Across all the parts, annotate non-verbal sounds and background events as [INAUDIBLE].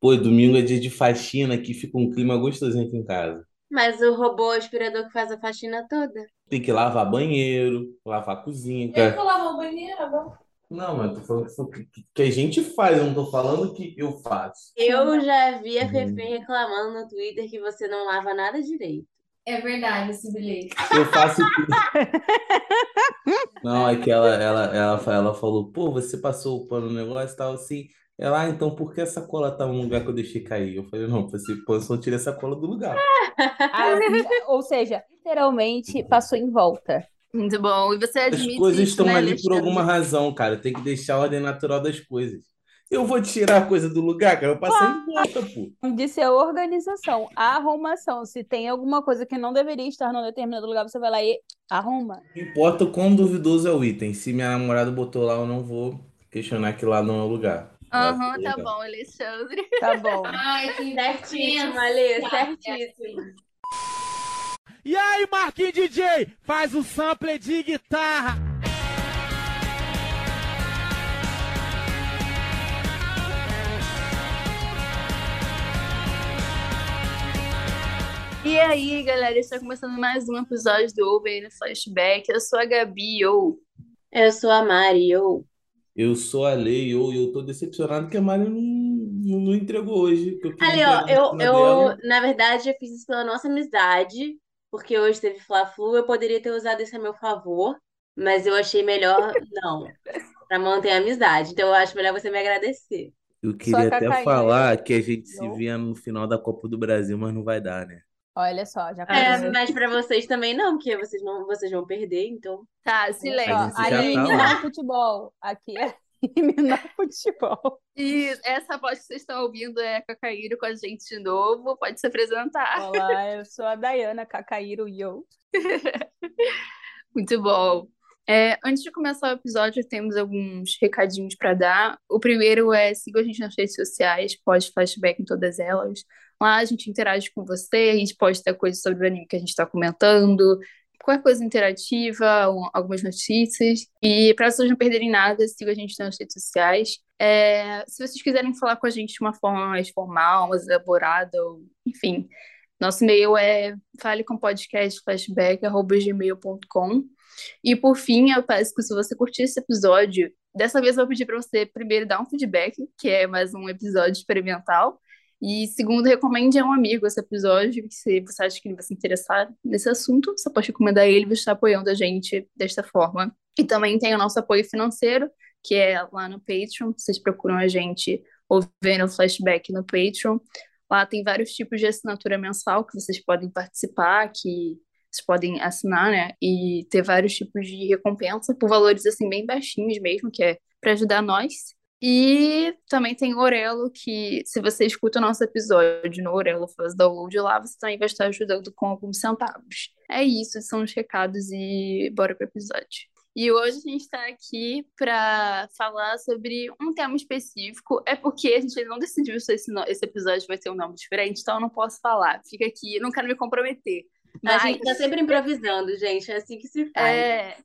Pô, domingo é dia de faxina, aqui fica um clima gostosinho aqui em casa. Mas o robô aspirador que faz a faxina toda. Tem que lavar banheiro, lavar a cozinha, Eu vou lavar o banheiro agora. Não, mas tô falando que, que- que a gente faz, eu não tô falando que eu faço. Eu já vi a Uhum. Fefe reclamando no Twitter que você não lava nada direito. É verdade esse bilhete. Eu faço tudo. Não, é que ela, ela, ela, ela falou, pô, você passou o pano no negócio e tal, assim. Ela, ah, então por que essa cola tá no lugar que eu deixei cair? Eu falei, não, você, pô, eu só tirei essa cola do lugar. Ah, [LAUGHS] ou seja, literalmente passou em volta. Muito bom. E você As admite coisas isso, estão né, ali por Alexandre? alguma razão, cara. Tem que deixar a ordem natural das coisas. Eu vou tirar a coisa do lugar, cara. Eu passei em volta, pô. Disse a organização, a arrumação. Se tem alguma coisa que não deveria estar num determinado lugar, você vai lá e arruma. Não importa o quão duvidoso é o item. Se minha namorada botou lá, eu não vou questionar que lá não é o lugar. Aham, tá lugar. bom, Alexandre. [LAUGHS] Tá bom. Ai, que Certíssimo, Alê, Tá, certíssimo. E aí, Marquinhos DJ, faz o sample de guitarra. E aí, galera, está começando mais um episódio do Over no Flashback. Eu sou a Gabi, ou Eu sou a Mari, eu. Eu sou a Lei, eu, eu tô decepcionado que a Mari não, não, não entregou hoje. Que eu queria Ali, ó, eu, cima eu, dela. na verdade, eu fiz isso pela nossa amizade, porque hoje teve Fla-Flu, eu poderia ter usado isso a meu favor, mas eu achei melhor não, pra manter a amizade. Então eu acho melhor você me agradecer. Eu queria até falar que a gente se Não. via no final da Copa do Brasil, mas não vai dar, né? Olha só, já É, mas pra vocês também não, porque vocês não, vocês vão perder, então. tá, silêncio. tá lá. é futebol. Aqui é eliminar futebol. E essa voz que vocês estão ouvindo é a Cacaíro com a gente de novo. Pode se apresentar. Olá, eu sou a Dayana Cacaíro e eu. [LAUGHS] Muito bom. É, antes de começar o episódio, temos alguns recadinhos para dar. O primeiro é siga a gente nas redes sociais, pode flashback em todas elas. Lá a gente interage com você, a gente posta coisas sobre o anime que a gente está comentando, qualquer coisa interativa, um- algumas notícias. E para vocês não perderem nada, siga a gente nas redes sociais. É, se vocês quiserem falar com a gente de uma forma mais formal, mais elaborada, ou, enfim, nosso e-mail é falecompodcastflashback.gmail.com e por fim, eu peço que se você curtir esse episódio, dessa vez eu vou pedir para você primeiro dar um feedback, que é mais um episódio experimental, e segundo, recomende a um amigo esse episódio, se você acha que ele vai se interessar nesse assunto, você pode recomendar ele e estar apoiando a gente desta forma. E também tem o nosso apoio financeiro, que é lá no Patreon, vocês procuram a gente ouvindo o flashback no Patreon. Lá tem vários tipos de assinatura mensal que vocês podem participar, que vocês podem assinar, né? E ter vários tipos de recompensa por valores assim bem baixinhos mesmo, que é para ajudar nós. E também tem o Orelo, que se você escuta o nosso episódio no Orelo, faz download lá, você também vai estar ajudando com alguns centavos. É isso, são os recados e bora pro episódio. E hoje a gente está aqui para falar sobre um tema específico. É porque a gente não decidiu se esse, esse episódio vai ter um nome diferente, então eu não posso falar. Fica aqui, não quero me comprometer. A gente tá Mas- sempre improvisando, gente, é assim que se faz. é,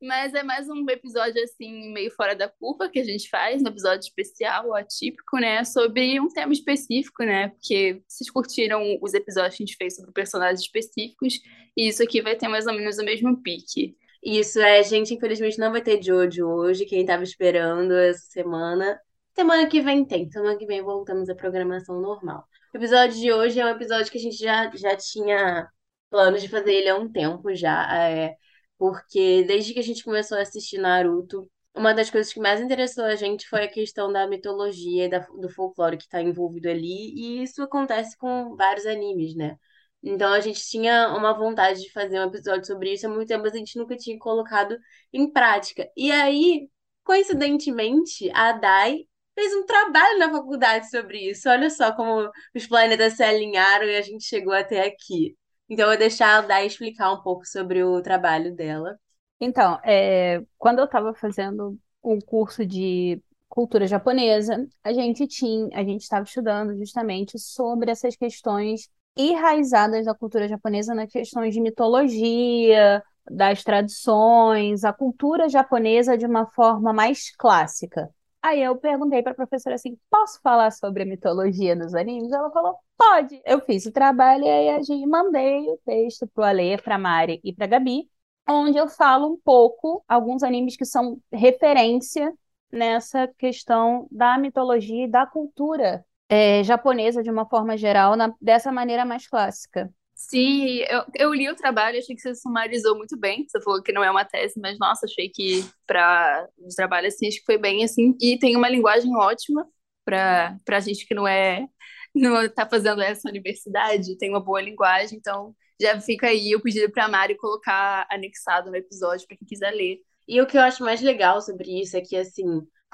mas é mais um episódio assim, meio fora da curva que a gente faz, um episódio especial, atípico, né? Sobre um tema específico, né? Porque vocês curtiram os episódios que a gente fez sobre personagens específicos, e isso aqui vai ter mais ou menos o mesmo pique. Isso é, gente, infelizmente não vai ter Jojo hoje, quem tava esperando essa semana. Semana que vem tem, semana que vem voltamos à programação normal. O episódio de hoje é um episódio que a gente já, já tinha planos de fazer ele há um tempo já, é, porque desde que a gente começou a assistir Naruto, uma das coisas que mais interessou a gente foi a questão da mitologia e da- do folclore que está envolvido ali, e isso acontece com vários animes, né? Então a gente tinha uma vontade de fazer um episódio sobre isso há muito tempo, mas a gente nunca tinha colocado em prática. E aí, coincidentemente, a Dai fez um trabalho na faculdade sobre isso. Olha só como os planetas se alinharam e a gente chegou até aqui. Então eu vou deixar a Dai explicar um pouco sobre o trabalho dela. Então, é, quando eu estava fazendo um curso de cultura japonesa, a gente tinha, a gente estava estudando justamente sobre essas questões enraizadas da cultura japonesa nas questões de mitologia, das tradições, a cultura japonesa de uma forma mais clássica. Aí eu perguntei para a professora assim: posso falar sobre a mitologia dos animes? Ela falou: pode. Eu fiz o trabalho e aí a gente mandei o texto para o Ale, para Mari e para Gabi, onde eu falo um pouco alguns animes que são referência nessa questão da mitologia e da cultura é, japonesa de uma forma geral, na, dessa maneira mais clássica. Sim, eu, eu li o trabalho, achei que você sumarizou muito bem. Você falou que não é uma tese, mas nossa, achei que para o trabalho assim, acho que foi bem assim. E tem uma linguagem ótima para para gente que não é não está fazendo essa universidade, tem uma boa linguagem, então já fica aí o pedido para a Mari colocar anexado no episódio para quem quiser ler. E o que eu acho mais legal sobre isso é que, assim,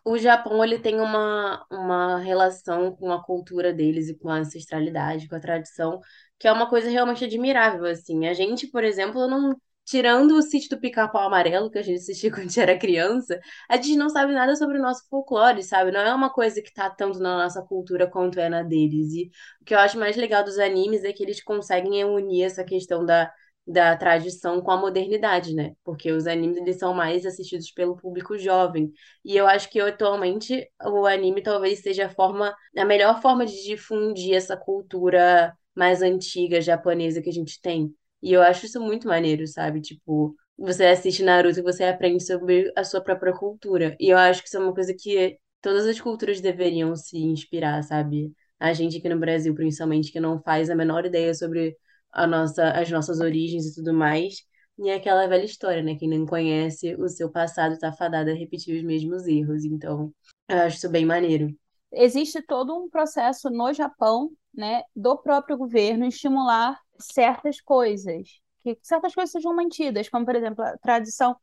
o Japão ele tem uma, uma relação com a cultura deles e com a ancestralidade, com a tradição, que é uma coisa realmente admirável, assim. A gente, por exemplo, não tirando o sítio do Pica-Pau Amarelo, que a gente assistia [LAUGHS] quando a gente era criança, a gente não sabe nada sobre o nosso folclore, sabe? Não é uma coisa que tá tanto na nossa cultura quanto é na deles. E o que eu acho mais legal dos animes é que eles conseguem unir essa questão da da tradição com a modernidade, né? Porque os animes eles são mais assistidos pelo público jovem. E eu acho que atualmente o anime talvez seja a forma, a melhor forma de difundir essa cultura mais antiga japonesa que a gente tem. E eu acho isso muito maneiro, sabe? Tipo, você assiste Naruto e você aprende sobre a sua própria cultura. E eu acho que isso é uma coisa que todas as culturas deveriam se inspirar, sabe? A gente aqui no Brasil, principalmente, que não faz a menor ideia sobre a nossa, as nossas origens e tudo mais. E é aquela velha história, né? Quem não conhece o seu passado está fadado a repetir os mesmos erros. Então, eu acho isso bem maneiro. Existe todo um processo no Japão, né, do próprio governo estimular certas coisas, que certas coisas sejam mantidas, como, por exemplo, a tradição.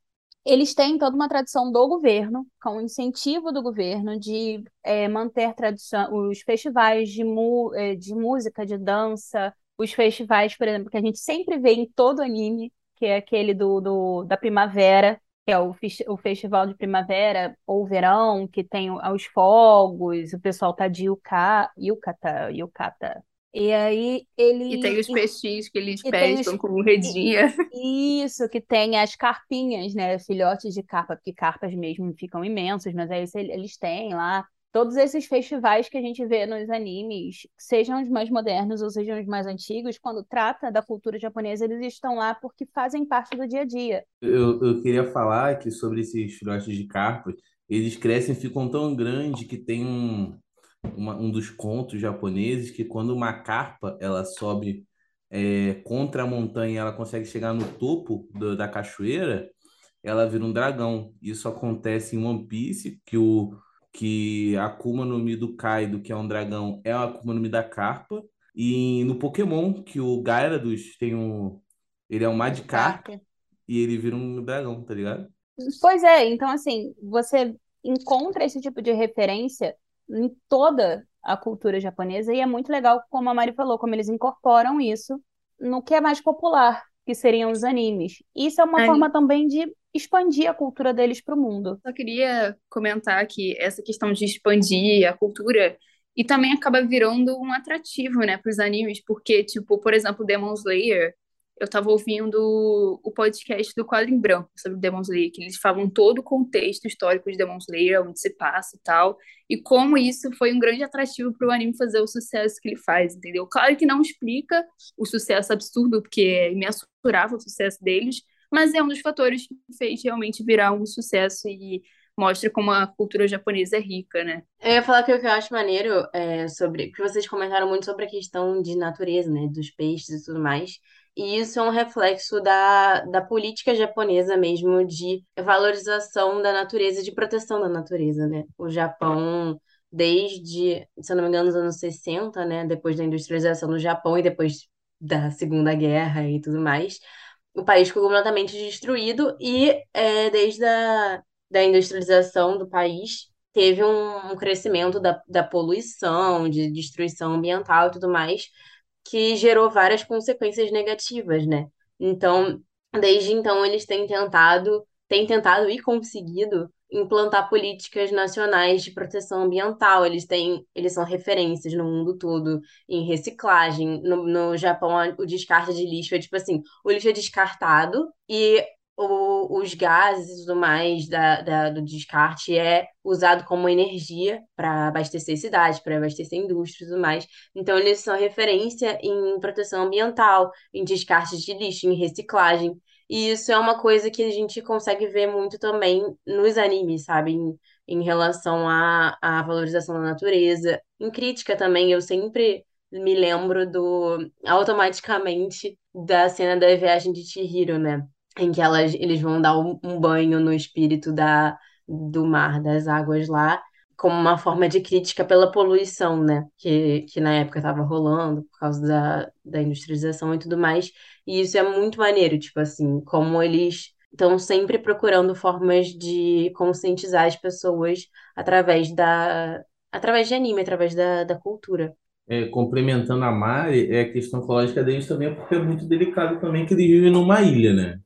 Eles têm toda uma tradição do governo, com o incentivo do governo de é, manter tradição, os festivais de, mu, é, de música, de dança, os festivais, por exemplo, que a gente sempre vê em todo anime, que é aquele do, do da primavera, que é o, o festival de primavera ou verão, que tem os fogos, o pessoal tá de yuka, yukata, yukata. E aí ele. E tem os peixinhos que eles pescam os... como redinha. Isso, que tem as carpinhas, né? Filhotes de carpa, porque carpas mesmo ficam imensos, mas aí eles têm lá todos esses festivais que a gente vê nos animes, sejam os mais modernos ou sejam os mais antigos, quando trata da cultura japonesa, eles estão lá porque fazem parte do dia a dia. Eu, eu queria falar que sobre esses filhotes de carpas, eles crescem e ficam tão grandes que tem um, uma, um dos contos japoneses que quando uma carpa ela sobe é, contra a montanha, ela consegue chegar no topo do, da cachoeira, ela vira um dragão. Isso acontece em One Piece, que o que a Akuma no Mi do Kaido, que é um dragão, é a Akuma no Mi da Carpa. E no Pokémon, que o Gyarados tem um... Ele é um Magikarp e ele vira um dragão, tá ligado? Pois é, então assim, você encontra esse tipo de referência em toda a cultura japonesa e é muito legal, como a Mari falou, como eles incorporam isso no que é mais popular, que seriam os animes. Isso é uma Ai. forma também de expandir a cultura deles para o mundo. Só queria comentar que essa questão de expandir a cultura e também acaba virando um atrativo, né, para os animes, porque, tipo, por exemplo, Demon Slayer, eu estava ouvindo o podcast do Quadro em Branco sobre Demon Slayer, que eles falam todo o contexto histórico de Demon Slayer, onde se passa e tal, e como isso foi um grande atrativo para o anime fazer o sucesso que ele faz, entendeu? Claro que não explica o sucesso absurdo, porque é imensurável o sucesso deles, mas é um dos fatores que fez realmente virar um sucesso e mostra como a cultura japonesa é rica, né? Eu ia falar que o que eu acho maneiro é sobre. Porque vocês comentaram muito sobre a questão de natureza, né? Dos peixes e tudo mais. E isso é um reflexo da, da política japonesa mesmo de valorização da natureza, de proteção da natureza, né? O Japão, desde, se não me engano, nos anos 60, né? Depois da industrialização do Japão e depois da Segunda Guerra e tudo mais, o país ficou completamente destruído e é, desde a da industrialização do país teve um, um crescimento da, da poluição, de destruição ambiental e tudo mais, que gerou várias consequências negativas, né? Então, desde então, eles têm tentado, têm tentado e conseguido implantar políticas nacionais de proteção ambiental. Eles têm, eles são referências no mundo todo em reciclagem. No, no Japão, o descarte de lixo é tipo assim, o lixo é descartado e o- os gases e tudo mais da, da- do descarte é usado como energia para abastecer cidades, para abastecer indústrias e tudo mais. Então, eles são referência em proteção ambiental, em descarte de lixo, em reciclagem. E isso é uma coisa que a gente consegue ver muito também nos animes, sabe? Em, em relação à, à valorização da natureza. Em crítica também, eu sempre me lembro do automaticamente da cena da viagem de Chihiro, né? Em que elas, eles vão dar um, um banho no espírito da, do mar, das águas lá, como uma forma de crítica pela poluição, né? Que, que na época estava rolando por causa da, da industrialização e tudo mais. E isso é muito maneiro, tipo assim, como eles estão sempre procurando formas de conscientizar as pessoas através da, através de anime, através da, da cultura. É, complementando a Mari, é a questão ecológica deles também, porque é muito delicado também que eles vivem numa ilha, né?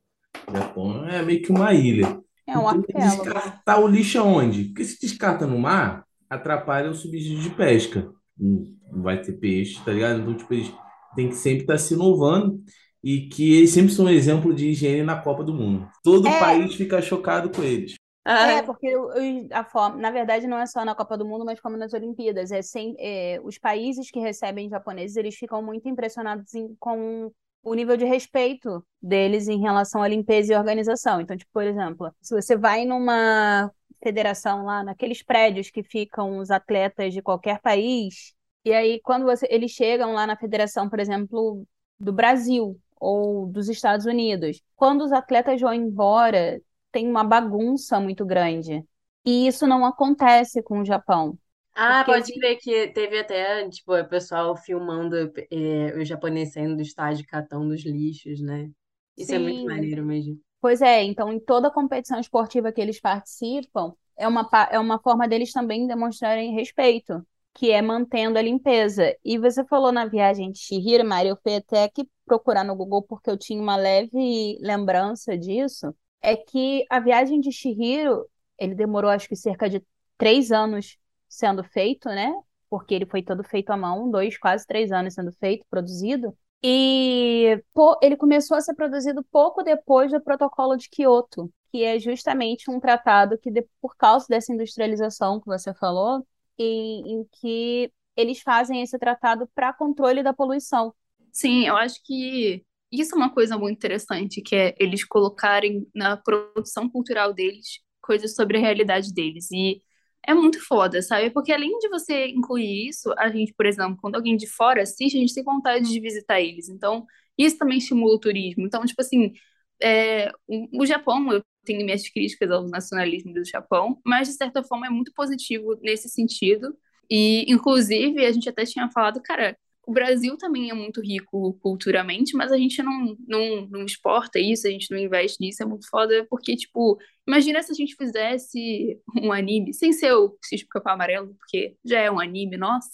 O Japão é meio que uma ilha. É um Então, arquipélago. descartar o lixo aonde? Porque se descarta no mar, atrapalha o subsídio de pesca. Não vai ter peixe, tá ligado? Então, tipo, eles têm que sempre estar se inovando e que eles sempre são um exemplo de higiene na Copa do Mundo. Todo É. país fica chocado com eles. É, Ah, porque o- o- a forma, na verdade, não é só na Copa do Mundo, mas como nas Olimpíadas. É sem, é, os países que recebem japoneses, eles ficam muito impressionados em- com o nível de respeito deles em relação à limpeza e organização. Então, tipo, por exemplo, se você vai numa federação lá, naqueles prédios que ficam os atletas de qualquer país, e aí quando você- eles chegam lá na federação, por exemplo, do Brasil ou dos Estados Unidos, quando os atletas vão embora tem uma bagunça muito grande. E isso não acontece com o Japão. Ah, Porque pode crer que teve até, tipo, o pessoal filmando eh, os japoneses saindo do estádio catando os lixos, né? Isso é muito Sim. maneiro mesmo. Pois é, então em toda competição esportiva que eles participam, é uma, pa- é uma forma deles também demonstrarem respeito, que é mantendo a limpeza. E você falou na viagem de Chihiro, Mari, eu fui até aqui procurar no Google porque eu tinha uma leve lembrança disso. É que a viagem de Chihiro, ele demorou acho que cerca de três anos sendo feito, né? Porque ele foi todo feito à mão, dois, quase três anos sendo feito, produzido. E ele começou a ser produzido pouco depois do Protocolo de Kyoto, que é justamente um tratado que, por causa dessa industrialização que você falou, em, em que eles fazem esse tratado para controle da poluição. Sim, eu acho que isso é uma coisa muito interessante, que é eles colocarem na produção cultural deles coisas sobre a realidade deles. E é muito foda, sabe? Porque além de você incluir isso, a gente, por exemplo, quando alguém de fora assiste, a gente tem vontade de visitar eles. Então, isso também estimula o turismo. Então, tipo assim, é, o, o Japão, eu tenho minhas críticas ao nacionalismo do Japão, mas de certa forma é muito positivo nesse sentido. E, inclusive, a gente até tinha falado, cara, o Brasil também é muito rico culturalmente, mas a gente não, não, não exporta isso, a gente não investe nisso, é muito foda, porque, tipo, imagina se a gente fizesse um anime, sem ser o Cisne Capão Amarelo, porque já é um anime, nossa,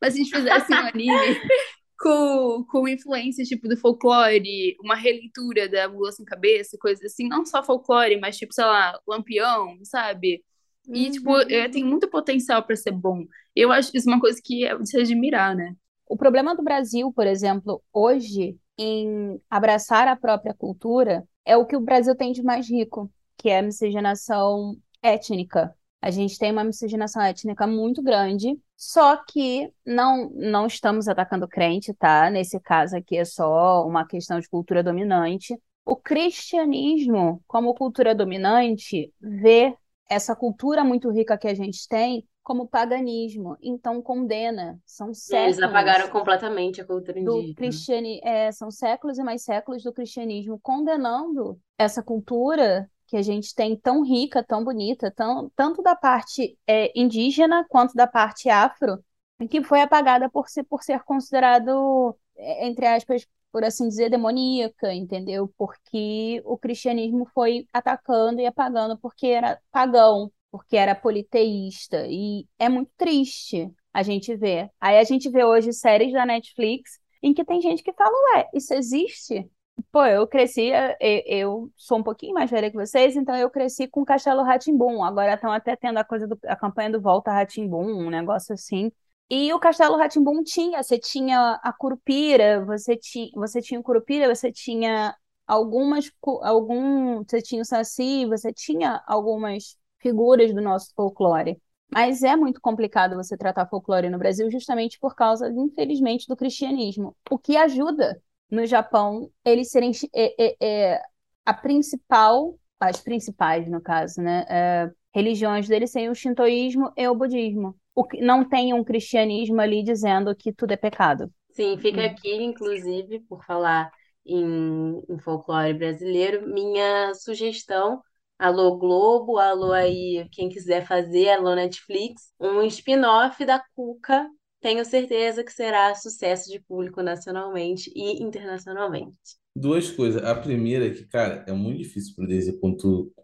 mas se a gente fizesse um anime [LAUGHS] com, com influências, tipo, do folclore, uma releitura da Mula Sem Cabeça, coisas assim, não só folclore, mas, tipo, sei lá, Lampião, sabe? E, tipo, Uhum. é, tem muito potencial para ser bom. Eu acho isso uma coisa que é de se admirar, né? O problema do Brasil, por exemplo, hoje, em abraçar a própria cultura, é o que o Brasil tem de mais rico, que é a miscigenação étnica. A gente tem uma miscigenação étnica muito grande, só que não, não estamos atacando crente, tá? Nesse caso aqui é só uma questão de cultura dominante. O cristianismo, como cultura dominante, vê essa cultura muito rica que a gente tem como paganismo, então condena. São Eles séculos apagaram completamente a cultura do indígena. cristianismo, são séculos e mais séculos do cristianismo condenando essa cultura que a gente tem tão rica, tão bonita, tão, tanto da parte é, indígena quanto da parte afro, que foi apagada por ser, por ser considerado, é, entre aspas, por assim dizer, demoníaca, entendeu? Porque o cristianismo foi atacando e apagando porque era pagão, porque era politeísta. E é muito triste a gente ver. Aí a gente vê hoje séries da Netflix em que tem gente que fala, ué, isso existe? Pô, eu cresci, eu, eu sou um pouquinho mais velha que vocês, então eu cresci com Castelo rá Agora estão até tendo a coisa do, a campanha do Volta rá um negócio assim. E o Castelo rá tinha, você tinha a Curupira, você tinha, você tinha o Curupira, você tinha algumas, algum, você tinha o Saci, você tinha algumas figuras do nosso folclore. Mas é muito complicado você tratar folclore no Brasil justamente por causa, infelizmente, do cristianismo. O que ajuda no Japão eles serem é, é, é, a principal, as principais, no caso, né? é, religiões deles serem o shintoísmo e o budismo. O que não tem um cristianismo ali dizendo que tudo é pecado. Sim, fica Hum. aqui, inclusive, por falar em, em folclore brasileiro, minha sugestão, alô Globo, alô aí, quem quiser fazer, alô Netflix, um spin-off da Cuca, tenho certeza que será sucesso de público nacionalmente e internacionalmente. Duas coisas. A primeira é que, cara, é muito difícil produzir,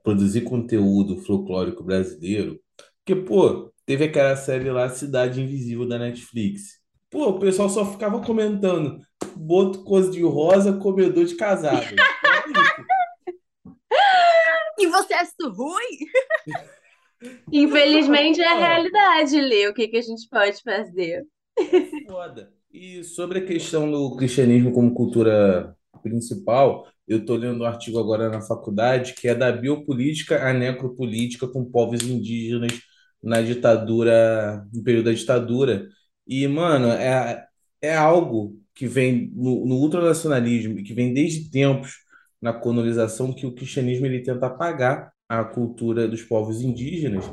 produzir conteúdo folclórico brasileiro. Porque, pô, teve aquela série lá, Cidade Invisível, da Netflix. Pô, o pessoal só ficava comentando. Boto coisa de rosa, comedor de casado. [LAUGHS] isso ruim? [LAUGHS] Infelizmente é a realidade, Lê. O que que a gente pode fazer? Foda. E sobre a questão do cristianismo como cultura principal, eu estou lendo um artigo agora na faculdade que é da biopolítica à necropolítica com povos indígenas na ditadura, no período da ditadura. E, mano, é, é algo que vem no, no ultranacionalismo e que vem desde tempos na colonização que o cristianismo ele tenta apagar a cultura dos povos indígenas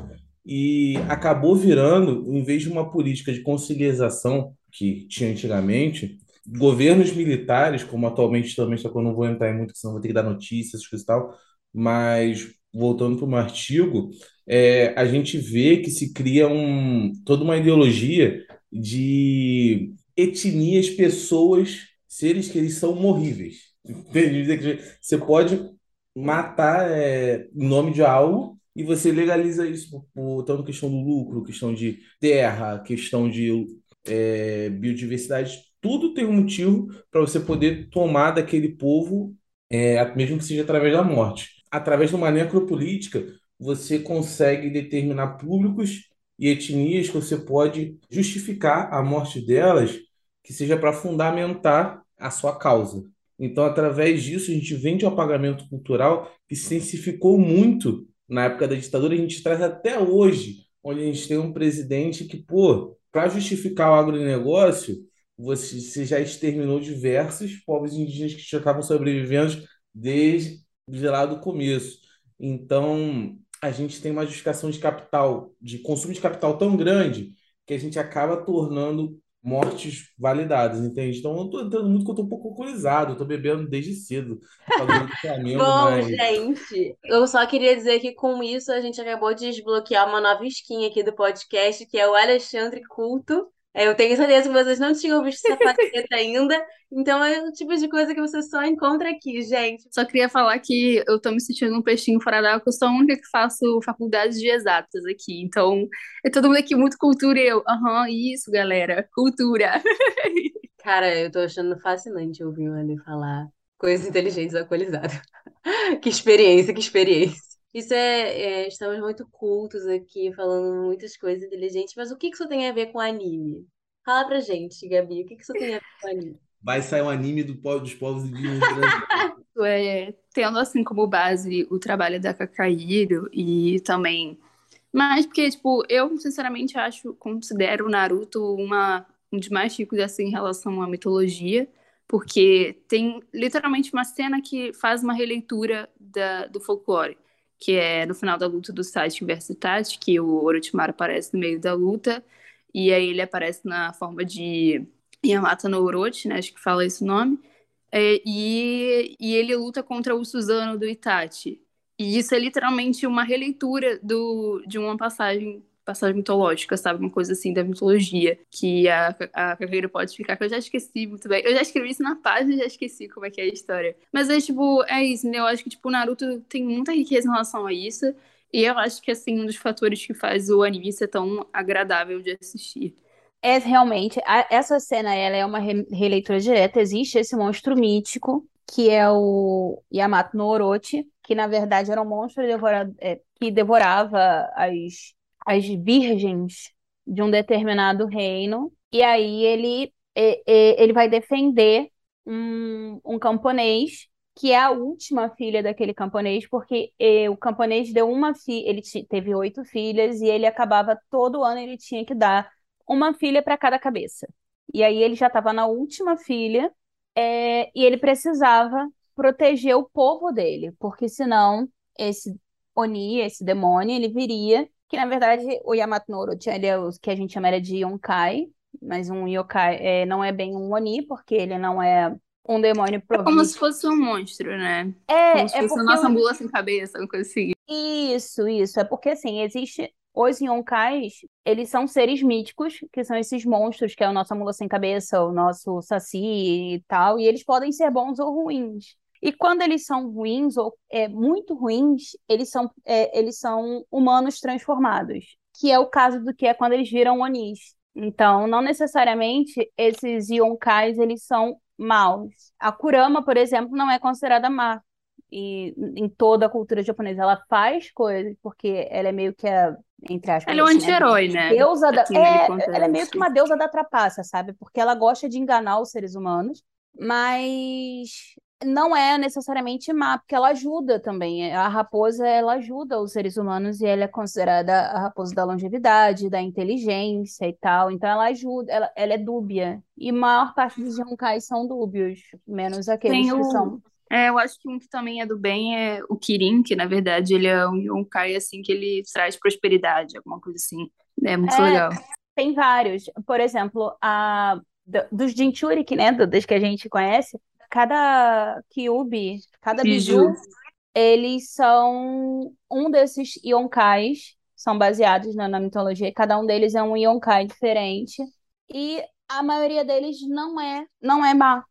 e acabou virando, em vez de uma política de conciliação que tinha antigamente, governos militares, como atualmente também, só que eu não vou entrar em muito, senão vou ter que dar notícias, e tal, mas voltando para um artigo, é, a gente vê que se cria um, toda uma ideologia de etnias, pessoas, seres que eles são morríveis. [LAUGHS] Você pode matar é, em nome de algo e você legaliza isso tanto questão do lucro, questão de terra, questão de é, biodiversidade, tudo tem um motivo para você poder tomar daquele povo, é, mesmo que seja através da morte. Através de uma necropolítica, você consegue determinar públicos e etnias que você pode justificar a morte delas, que seja para fundamentar a sua causa. Então, através disso, a gente vende o apagamento cultural que se intensificou muito na época da ditadura, a gente traz até hoje, onde a gente tem um presidente que, pô, para justificar o agronegócio, você, você já exterminou diversos povos indígenas que já estavam sobrevivendo desde lá do começo. Então, a gente tem uma justificação de capital, de consumo de capital tão grande que a gente acaba tornando mortes validadas, entende? Então, eu tô entrando muito que eu tô um pouco alcoolizado, eu tô bebendo desde cedo, Flamengo, [LAUGHS] Bom, mas gente, eu só queria dizer que com isso a gente acabou de desbloquear uma nova skin aqui do podcast, que é o Alexandre Culto. É, Eu tenho certeza que vocês não tinham visto essa faceta ainda, então é o tipo de coisa que você só encontra aqui, gente. Só queria falar que eu tô me sentindo um peixinho fora d'água, eu sou a única que faço faculdade de exatas aqui. Então, é todo mundo aqui muito cultura e eu, aham, isso, galera, cultura. [LAUGHS] Cara, eu tô achando fascinante ouvir o Andy falar coisas inteligentes alcoolizadas. [LAUGHS] Que experiência, que experiência. Isso é, é, estamos muito cultos aqui, falando muitas coisas inteligentes, mas o que que isso tem a ver com anime? Fala pra gente, Gabi, o que que isso tem a ver com anime? vai sair um anime do, po- dos povos indígenas brasileiros. [LAUGHS] É, tendo assim como base o trabalho da Kakairo e também. Mas porque, tipo, eu sinceramente acho, considero o Naruto uma, um dos mais ricos assim em relação à mitologia, porque tem literalmente uma cena que faz uma releitura da, do folclore, que é no final da luta do versus Itachi, que o Orochimaru aparece no meio da luta, e aí ele aparece na forma de Yamato no Orochi, né? Acho que fala esse nome. É, e, e ele luta contra o Suzano do Itachi. E isso é literalmente uma releitura do, de uma passagem, passagem mitológica, sabe? Uma coisa assim da mitologia, que a, a carreira pode ficar, que eu já esqueci muito bem. Eu já escrevi isso na página e já esqueci como é que é a história. Mas é tipo, é isso, né? Eu acho que tipo, o Naruto tem muita riqueza em relação a isso. E eu acho que assim, um dos fatores que faz o anime ser tão agradável de assistir. É realmente, a- essa cena ela é uma re- releitura direta. Existe esse monstro mítico, que é o Yamato no Orochi, que na verdade era um monstro devora- é, que devorava as, as virgens de um determinado reino. E aí ele, é, é, ele vai defender um, um camponês que é a última filha daquele camponês, porque o camponês deu uma filha, ele teve oito filhas e ele acabava todo ano ele tinha que dar uma filha para cada cabeça. E aí ele já estava na última filha, eh, e ele precisava proteger o povo dele, porque senão esse Oni, esse demônio, ele viria, que na verdade o Yamato no Orochi, ele é o que a gente chama ele de Yonkai, mas um yokai eh, não é bem um Oni, porque ele não é um demônio É como provido. se fosse um monstro, né? É, Como se é fosse a porque nossa mula sem cabeça, uma coisa assim. Isso, isso. É porque, assim, existe... Os yonkais, eles são seres míticos, que são esses monstros, que é o nosso mula sem cabeça, o nosso saci e tal, e eles podem ser bons ou ruins. E quando eles são ruins, ou é, muito ruins, eles são, é, eles são humanos transformados, que é o caso do que é quando eles viram onis. Então, não necessariamente esses yonkais, eles são maus. A Kurama, por exemplo, não é considerada má e em toda a cultura japonesa ela faz coisas porque ela é meio que a, entre aspas, Ela é um assim, né, anti-herói, né? deusa da, é, ela é meio que uma deusa da trapaça, sabe? Porque ela gosta de enganar os seres humanos, mas não é necessariamente má, porque ela ajuda também. A raposa, ela ajuda os seres humanos e ela é considerada a raposa da longevidade, da inteligência e tal. Então ela ajuda, ela, ela é dúbia. E a maior parte dos yonkais são dúbios, menos aqueles Tem que o- são É, eu acho que um que também é do bem é o Kirin, que na verdade ele é um Yonkai, assim, que ele traz prosperidade, alguma coisa assim. É muito É, legal. Tem vários. Por exemplo, a, do- dos Jinchuriki, né? Dos que a gente conhece, cada Kyubi, cada Biju. eles são um desses yonkais, são baseados na, na mitologia, e cada um deles é um yonkai diferente. E a maioria deles não é, não é má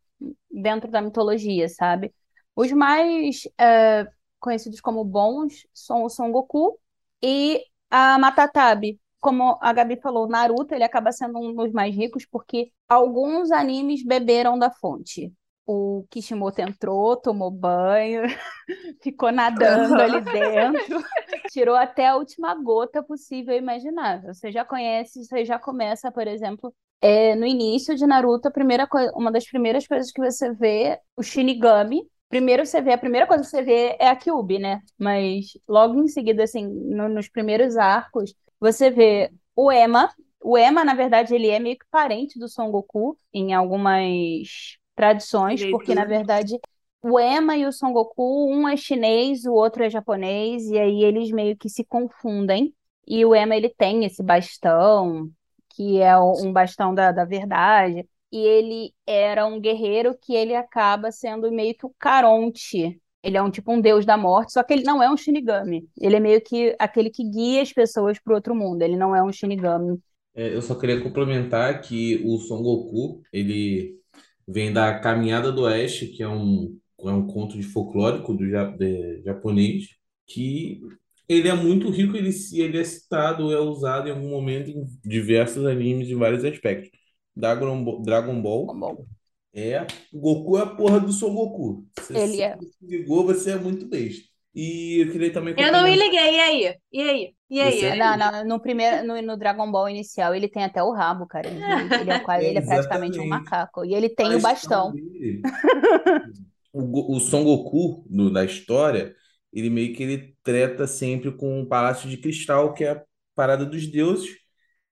dentro da mitologia, sabe? Os mais eh, conhecidos como bons são o Son Goku e a Matatabi. Como a Gabi falou, Naruto ele acaba sendo um dos mais ricos porque alguns animes beberam da fonte. O Kishimoto entrou, tomou banho, [LAUGHS] ficou nadando ali dentro, tirou até a última gota possível e imaginável. Você já conhece, você já começa, por exemplo, é, no início de Naruto, a primeira uma das primeiras coisas que você vê, o Shinigami. Primeiro você vê, a primeira coisa que você vê é a Kyuubi, né? Mas logo em seguida, assim, no- nos primeiros arcos, você vê o Ema. O Ema, na verdade, ele é meio que parente do Son Goku em algumas tradições, porque na Leitura. verdade o Ema e o Son Goku, um é chinês, o outro é japonês, e aí eles meio que se confundem. E o Ema, ele tem esse bastão, que é um bastão da, da verdade, e ele era um guerreiro que ele acaba sendo meio que o Caronte. Ele é um tipo um deus da morte, só que ele não é um Shinigami. Ele é meio que aquele que guia as pessoas para o outro mundo. Ele não é um Shinigami. É, eu só queria complementar que o Son Goku, ele vem da Caminhada do Oeste, que é um, é um conto de folclórico do de- japonês, que ele é muito rico, ele, se- ele é citado, é usado em algum momento em diversos animes, em vários aspectos. Dragon Ball, Dragon Ball é... O Goku é a porra do Son Goku. Se Ele você é. ligou, você é muito besta. E eu queria também Eu não me liguei, e aí? E aí? E aí? Você- não, não, no primeiro, no, no Dragon Ball inicial, ele tem até o rabo, cara. Ele, ele é [LAUGHS] quase, ele é praticamente um macaco. E ele tem o bastão. dele- [LAUGHS] O, o Son Goku, no- da história, ele meio que ele treta sempre com o Palácio de Cristal, que é a parada dos deuses,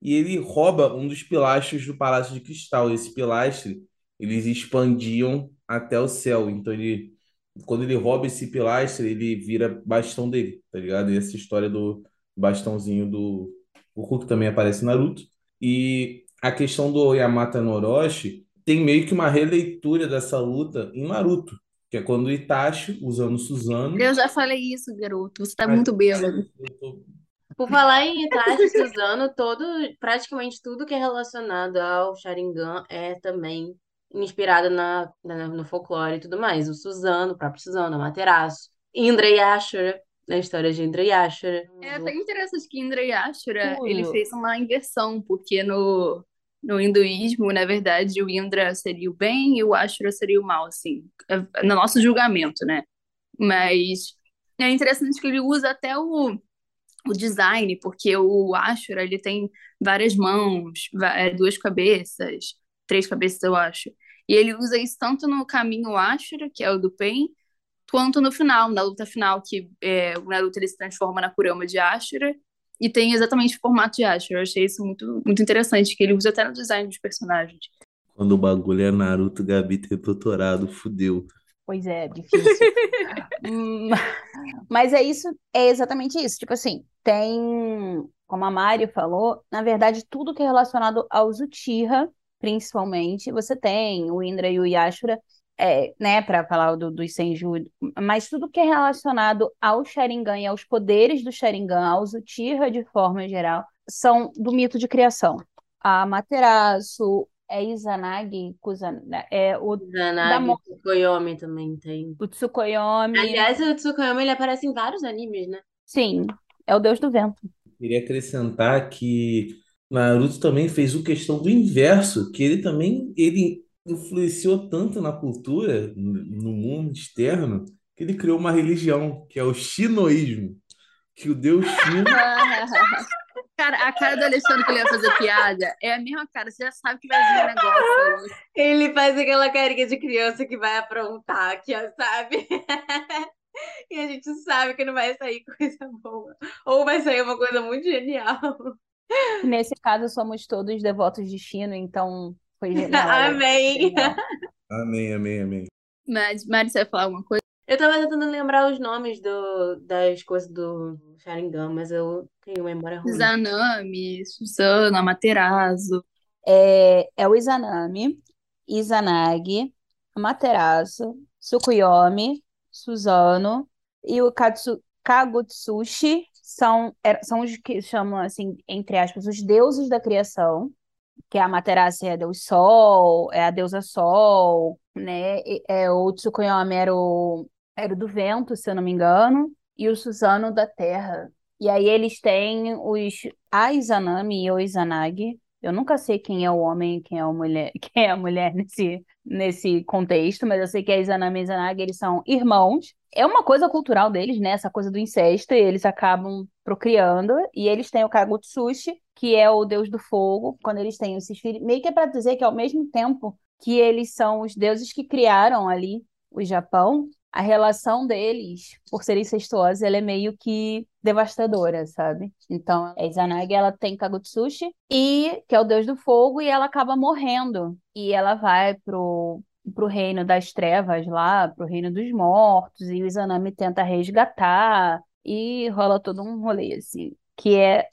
e ele rouba um dos pilastros do Palácio de Cristal. Esse pilastre, eles expandiam até o céu. Então, ele, quando ele rouba esse pilastre, ele vira bastão dele, tá ligado? E essa história do bastãozinho do Goku, que também aparece em Naruto. E a questão do Yamata no Orochi tem meio que uma releitura dessa luta em Naruto, que é quando o Itachi, usando o Susanoo. Eu já falei isso, garoto. Você tá Ai, muito bêbado. tô- Por falar em Itachi e Suzano, todo, praticamente tudo que é relacionado ao Sharingan é também inspirado na, na- no folclore e tudo mais. O Suzano, o próprio Suzano, o Materaço, Indra e Ashura, na história de Indra e Ashura. É até interessante que Indra Yashura, ele fez uma inversão, porque no, no hinduísmo, na verdade, o Indra seria o bem e o Ashura seria o mal, assim, é- no nosso julgamento, né? Mas é interessante que ele usa até o, o design, porque o Ashura, ele tem várias mãos, é, duas cabeças, três cabeças, eu acho. E ele usa isso tanto no caminho Ashura, que é o do bem, quanto no final, na luta final, que é, o Naruto ele se transforma na Kurama de Ashura e tem exatamente o formato de Ashura. Eu achei isso muito, muito interessante, que ele usa até no design dos personagens. Quando o bagulho é Naruto, Gabi tem doutorado, fudeu. Pois é, difícil. [LAUGHS] Mas é isso, é exatamente isso. Tipo assim, tem, como a Mari falou, na verdade, tudo que é relacionado aos Uchiha, principalmente, você tem o Indra e o Yashura, é, né, para falar do, dos Senju, mas tudo que é relacionado ao Sharingan e aos poderes do Sharingan, aos Uchiha de forma geral, são do mito de criação. A Materaço, é Izanagi, Kusan, é o da Zanagi, morte, Tsukuyomi também tem. o Tsukuyomi. Aliás, o Tsukuyomi ele aparece em vários animes, né? Sim, é o deus do vento. Queria acrescentar que Naruto também fez o questão do inverso, que ele também ele influenciou tanto na cultura, no mundo externo, que ele criou uma religião, que é o xinoísmo, que o deus Shino [LAUGHS] Cara, a cara do Alexandre que ele ia fazer piada é a mesma cara, você já sabe que vai vir um negócio. Ele faz aquela carinha de criança que vai aprontar aqui, sabe? [LAUGHS] E a gente sabe que não vai sair coisa boa. Ou vai sair uma coisa muito genial. Nesse caso, somos todos devotos de Shino, então foi [LAUGHS] genial. Amém. Amém, amém, amém. Mas, Mari, você vai falar alguma coisa? Eu tava tentando lembrar os nomes do, das coisas do Sharingan, mas eu tenho memória ruim. Zanami, Susano, Amaterasu. É, é o Izanami, Izanagi, Amaterasu, Tsukuyomi, Suzano e o Katsu, Kagutsushi são, é- são os que chamam, assim, entre aspas, os deuses da criação, que a Amaterasu é a deus Sol, é a deusa Sol, né? É, o Tsukuyomi era o, era o do vento, se eu não me engano, e o Suzano da terra. E aí eles têm os a Izanami e o Izanagi. Eu nunca sei quem é o homem e quem é a mulher, [LAUGHS] quem é a mulher nesse, nesse contexto, mas eu sei que a Izanami e Izanagi, eles são irmãos. É uma coisa cultural deles, né? Essa coisa do incesto, e eles acabam procriando. E eles têm o Kagutsushi, que é o deus do fogo, quando eles têm esses filhos. Meio que é para dizer que ao mesmo tempo que eles são os deuses que criaram ali o Japão, a relação deles, por serem incestuosos, ela é meio que devastadora, sabe? Então, a Izanagi, ela tem Kagutsushi, e, que é o deus do fogo, e ela acaba morrendo. E ela vai pro, pro reino das trevas lá, pro reino dos mortos, e o Izanami tenta resgatar, e rola todo um rolê, assim, que é,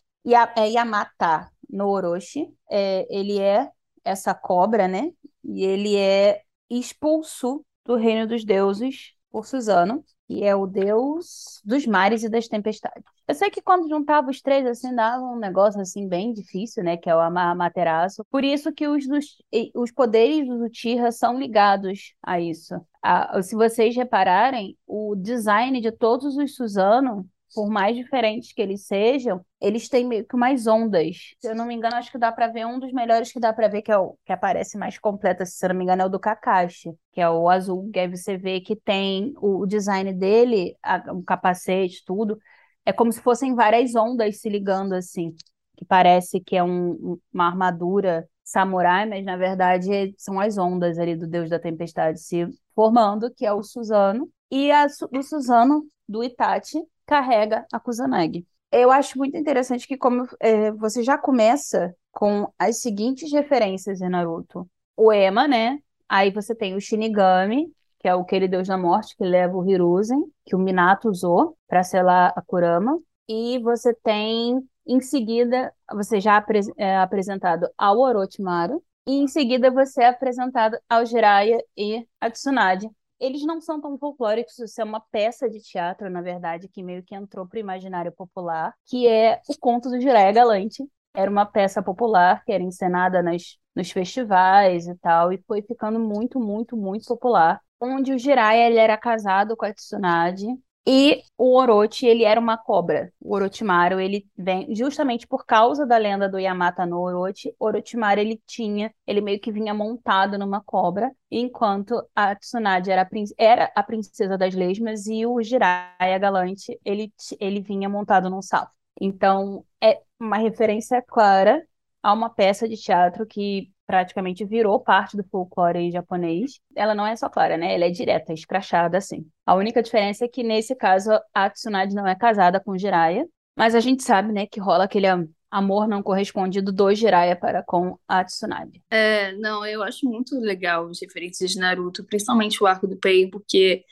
é Yamata no Orochi. É, ele é essa cobra, né? E ele é expulso do reino dos deuses por Suzano, que é o deus dos mares e das tempestades. Eu sei que quando juntava os três, assim, dava um negócio, assim, bem difícil, né? Que é o Ama- Amaterasu. Por isso que os, dos- os poderes do Uchiha são ligados a isso. A- se vocês repararem, o design de todos os Suzano, por mais diferentes que eles sejam, eles têm meio que umas ondas. Se eu não me engano, acho que dá pra ver um dos melhores que dá pra ver, que é o que aparece mais completo, se eu não me engano, é o do Kakashi, que é o azul, que aí você vê que tem o, o design dele, a- o capacete, tudo, é como se fossem várias ondas se ligando assim, que parece que é um- um- uma armadura samurai, mas na verdade são as ondas ali do Deus da Tempestade se formando, que é o Suzano, e a, o Suzano do Itachi carrega a Kusanagi. Eu acho muito interessante que como é, você já começa com as seguintes referências em Naruto. O Ema, né? Aí você tem o Shinigami, que é aquele deus da morte que leva o Hiruzen, que o Minato usou para selar a Kurama. E você tem, em seguida, você já apres- é apresentado ao Orochimaru. E em seguida você é apresentado ao Jiraiya e a Tsunade. Eles não são tão folclóricos, isso é uma peça de teatro, na verdade, que meio que entrou para o imaginário popular, que é o Conto do Jiraiya Galante. Era uma peça popular que era encenada nas, nos festivais e tal, e foi ficando muito, muito, muito popular. Onde o Jiraiya ele era casado com a Tsunade e o Orochi ele era uma cobra. O Orochimaru ele vem justamente por causa da lenda do Yamata no Orochi. Orochimaru ele tinha, ele meio que vinha montado numa cobra, enquanto a Tsunade era a, prin- era a princesa das lesmas e o Jiraiya Galante ele, ele vinha montado num sapo. Então é uma referência clara a uma peça de teatro que praticamente virou parte do folclore japonês. Ela não é só clara, né? Ela é direta, escrachada, assim. A única diferença é que, nesse caso, a Tsunade não é casada com Jiraiya, mas a gente sabe, né, que rola aquele amor não correspondido do Jiraiya para com a Tsunade. É, não, eu acho muito legal as referências de Naruto, principalmente o arco do Pain, porque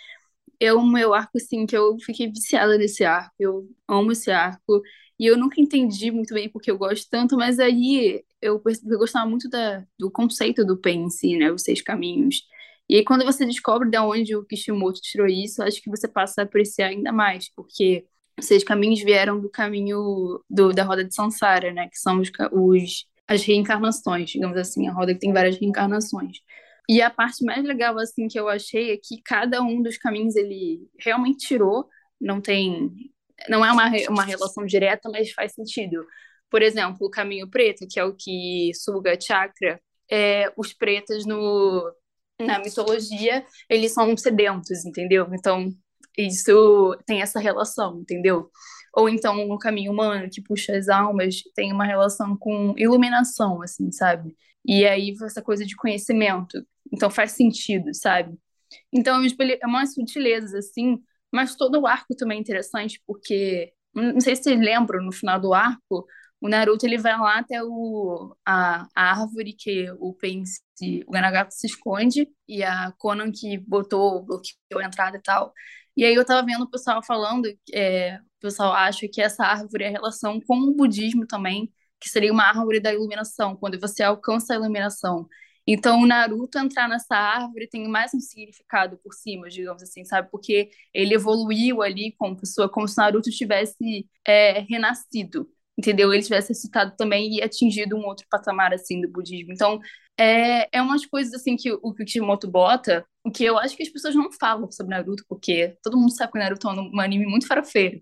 é o meu arco, assim, que eu fiquei viciada nesse arco, eu amo esse arco, e eu nunca entendi muito bem porque eu gosto tanto, mas aí eu, eu gostava muito da, do conceito do Pen em si, né? Os seis caminhos. E aí, quando você descobre de onde o Kishimoto tirou isso, acho que você passa a apreciar ainda mais, porque os seis caminhos vieram do caminho do, da roda de Sansara, né? Que são os, os, as reencarnações, digamos assim, a roda que tem várias reencarnações. E a parte mais legal, assim, que eu achei é que cada um dos caminhos ele realmente tirou, não tem não é uma, uma relação direta, mas faz sentido. Por exemplo, o caminho preto, que é o que suga chakra, é, os pretos no, na mitologia, eles são sedentos, entendeu? Então, isso tem essa relação, entendeu? Ou então o caminho humano, que puxa as almas, tem uma relação com iluminação, assim, sabe? E aí essa coisa de conhecimento. Então faz sentido, sabe? Então é umas sutilezas, assim, mas todo o arco também é interessante, porque, não sei se vocês lembram, no final do arco, o Naruto ele vai lá até o, a, a árvore que o Pain se, o Ganagato se esconde, e a Conan que botou, bloqueou a entrada e tal. E aí eu tava vendo o pessoal falando, é, o pessoal acha que essa árvore é a relação com o budismo também, que seria uma árvore da iluminação, quando você alcança a iluminação. Então, o Naruto entrar nessa árvore tem mais um significado por cima, digamos assim, sabe? Porque ele evoluiu ali como pessoa, como se o Naruto tivesse é, renascido, entendeu? Ele tivesse ressuscitado também e atingido um outro patamar, assim, do budismo. Então, é, é umas coisas, assim, que o Kishimoto bota, que eu acho que as pessoas não falam sobre Naruto, porque todo mundo sabe que o Naruto é um anime muito farofeiro.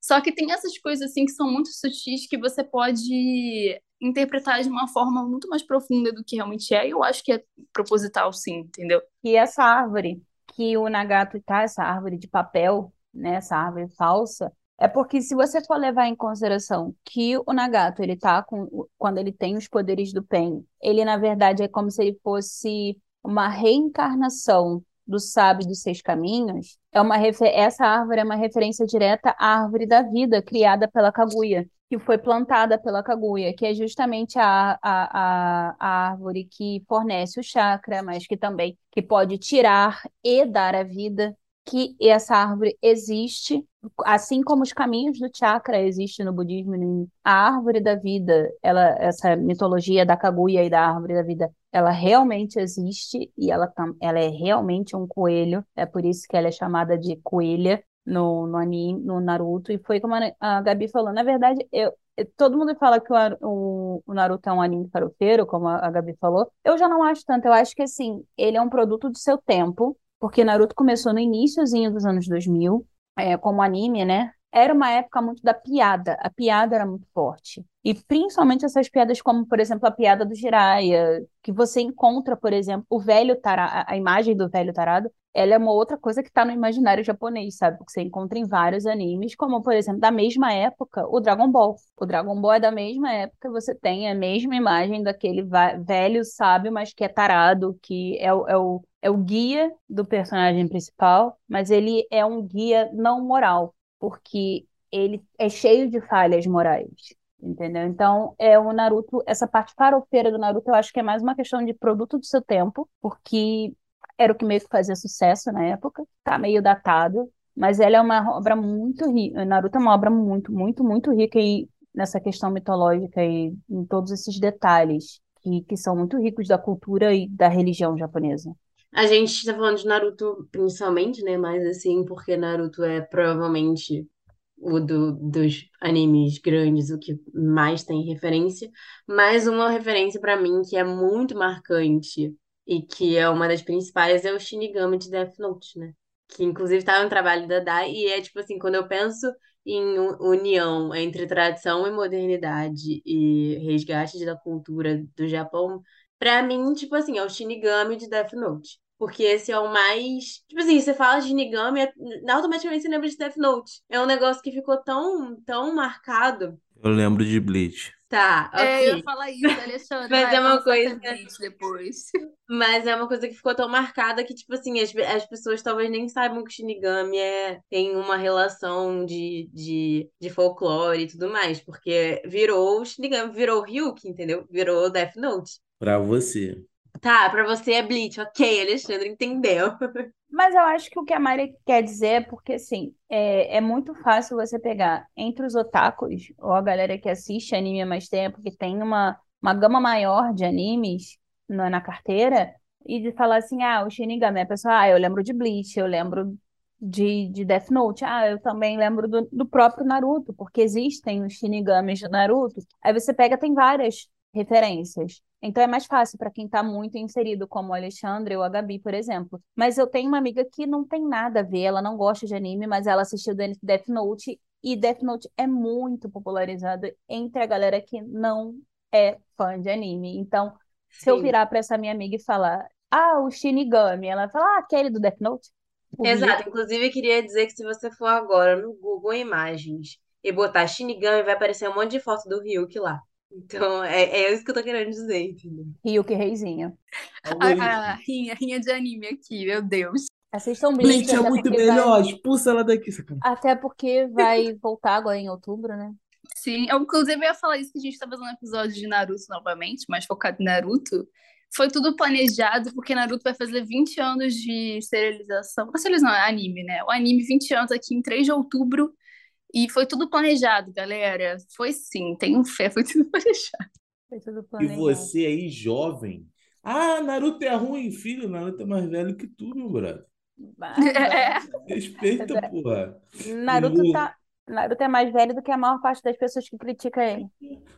Só que tem essas coisas assim que são muito sutis que você pode interpretar de uma forma muito mais profunda do que realmente é, e eu acho que é proposital sim, entendeu? E essa árvore que o Nagato tá, essa árvore de papel, né, essa árvore falsa, é porque se você for levar em consideração que o Nagato, ele tá com quando ele tem os poderes do Pen, ele na verdade é como se ele fosse uma reencarnação do sábio dos seis caminhos, é uma essa árvore é uma referência direta à árvore da vida criada pela Kaguya, que foi plantada pela Kaguya, que é justamente a, a, a, a árvore que fornece o chakra, mas que também que pode tirar e dar a vida, que essa árvore existe, assim como os caminhos do chakra existem no budismo, a árvore da vida, ela, essa mitologia da Kaguya e da árvore da vida, ela realmente existe e ela, ela é realmente um coelho, é por isso que ela é chamada de coelha, no, no anime, no Naruto, e foi como a Gabi falou. Na verdade, eu, todo mundo fala que o, o, Naruto é um anime farofeiro, como a, a Gabi falou. Eu já não acho tanto, eu acho que assim, ele é um produto do seu tempo, porque Naruto começou no iníciozinho dos anos 2000, é, como anime, né? Era uma época muito da piada, a piada era muito forte. E principalmente essas piadas como, por exemplo, a piada do Jiraiya, que você encontra, por exemplo, o velho tarado, a imagem do velho tarado, ela é uma outra coisa que está no imaginário japonês, sabe? Porque você encontra em vários animes, como, por exemplo, da mesma época, o Dragon Ball. O Dragon Ball é da mesma época, você tem a mesma imagem daquele velho sábio, mas que é tarado, que é o, é o, é o guia do personagem principal, mas ele é um guia não moral, porque ele é cheio de falhas morais. Entendeu? Então, é o Naruto, essa parte farofeira do Naruto, eu acho que é mais uma questão de produto do seu tempo, porque era o que meio que fazia sucesso na época, tá meio datado, mas ela é uma obra muito rica. Naruto é uma obra muito, muito, muito rica e nessa questão mitológica e em todos esses detalhes que, que são muito ricos da cultura e da religião japonesa. A gente está falando de Naruto principalmente, né? Mas assim, porque Naruto é provavelmente o do, dos animes grandes, o que mais tem referência. Mas uma referência para mim que é muito marcante e que é uma das principais, é o Shinigami de Death Note, né? Que inclusive tá no trabalho da Dai, e é tipo assim, quando eu penso em união entre tradição e modernidade e resgate da cultura do Japão, pra mim, tipo assim, é o Shinigami de Death Note. Porque esse é o mais. Tipo assim, você fala de Shinigami, é, automaticamente você lembra de Death Note. É um negócio que ficou tão, tão marcado. Eu lembro de Bleach. Tá, É, eu ia ok. falar isso, [LAUGHS] Alexandre. Mas vai, é uma coisa- Bleach depois. Mas é uma coisa que ficou tão marcada que, tipo assim, as, as pessoas talvez nem saibam que Shinigami é, tem uma relação de, de, de folclore e tudo mais. Porque virou Shinigami, virou Ryuki, entendeu? Virou Death Note. Pra você. Tá, pra você é Bleach, ok, Alexandre entendeu. [LAUGHS] Mas eu acho que o que a Mari quer dizer é porque, assim, é, é muito fácil você pegar entre os otakus, ou a galera que assiste anime há mais tempo, que tem uma, uma gama maior de animes na, na carteira, e de falar assim, ah, o Shinigami, a pessoa, ah, eu lembro de Bleach, eu lembro de, de Death Note, ah, eu também lembro do, do próprio Naruto, porque existem os Shinigamis do Naruto. Aí você pega, tem várias referências. Então é mais fácil para quem está muito inserido, como o Alexandre ou a Gabi, por exemplo. Mas eu tenho uma amiga que não tem nada a ver, ela não gosta de anime, mas ela assistiu Death Note e Death Note é muito popularizado entre a galera que não é fã de anime. Então, se eu virar para essa minha amiga e falar, ah, o Shinigami, ela vai falar, ah, aquele do Death Note? O Exato, inclusive eu queria dizer que se você for agora no Google Imagens e botar Shinigami, vai aparecer um monte de foto do Ryuki lá. Então, é, é isso que eu tô querendo dizer, entendeu? Ryuki Reizinho. A, a rinha, rinha de anime aqui, meu Deus. Assistam Bleach, Bleach é muito porque vai- melhor, expulsa ela daqui. Até porque vai voltar agora em outubro, né? Sim, eu inclusive ia falar isso que a gente tá fazendo um episódio de Naruto novamente, mas focado em Naruto. Foi tudo planejado, porque Naruto vai fazer 20 anos de serialização. Não, serialização, é anime, né? O anime 20 anos aqui em 3 de outubro. E foi tudo planejado, galera. Foi sim, tenham fé, foi [LAUGHS] tudo planejado. Foi tudo E planejado. você aí, jovem. Ah, Naruto é ruim, filho. Naruto é mais velho que tu, meu brother. É. Respeita, É. porra. Naruto E o- tá. Naruto é mais velho do que a maior parte das pessoas que criticam ele.